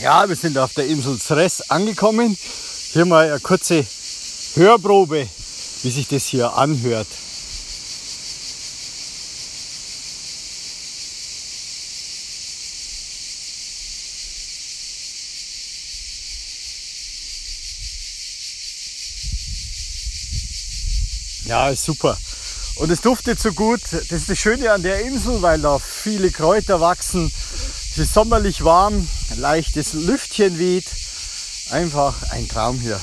Ja, wir sind auf der Insel Zres angekommen. Hier mal eine kurze Hörprobe, wie sich das hier anhört. Ja, ist super. Und es duftet so gut. Das ist das Schöne an der Insel, weil da viele Kräuter wachsen. Es ist sommerlich warm, ein leichtes Lüftchen weht. Einfach ein Traum hier.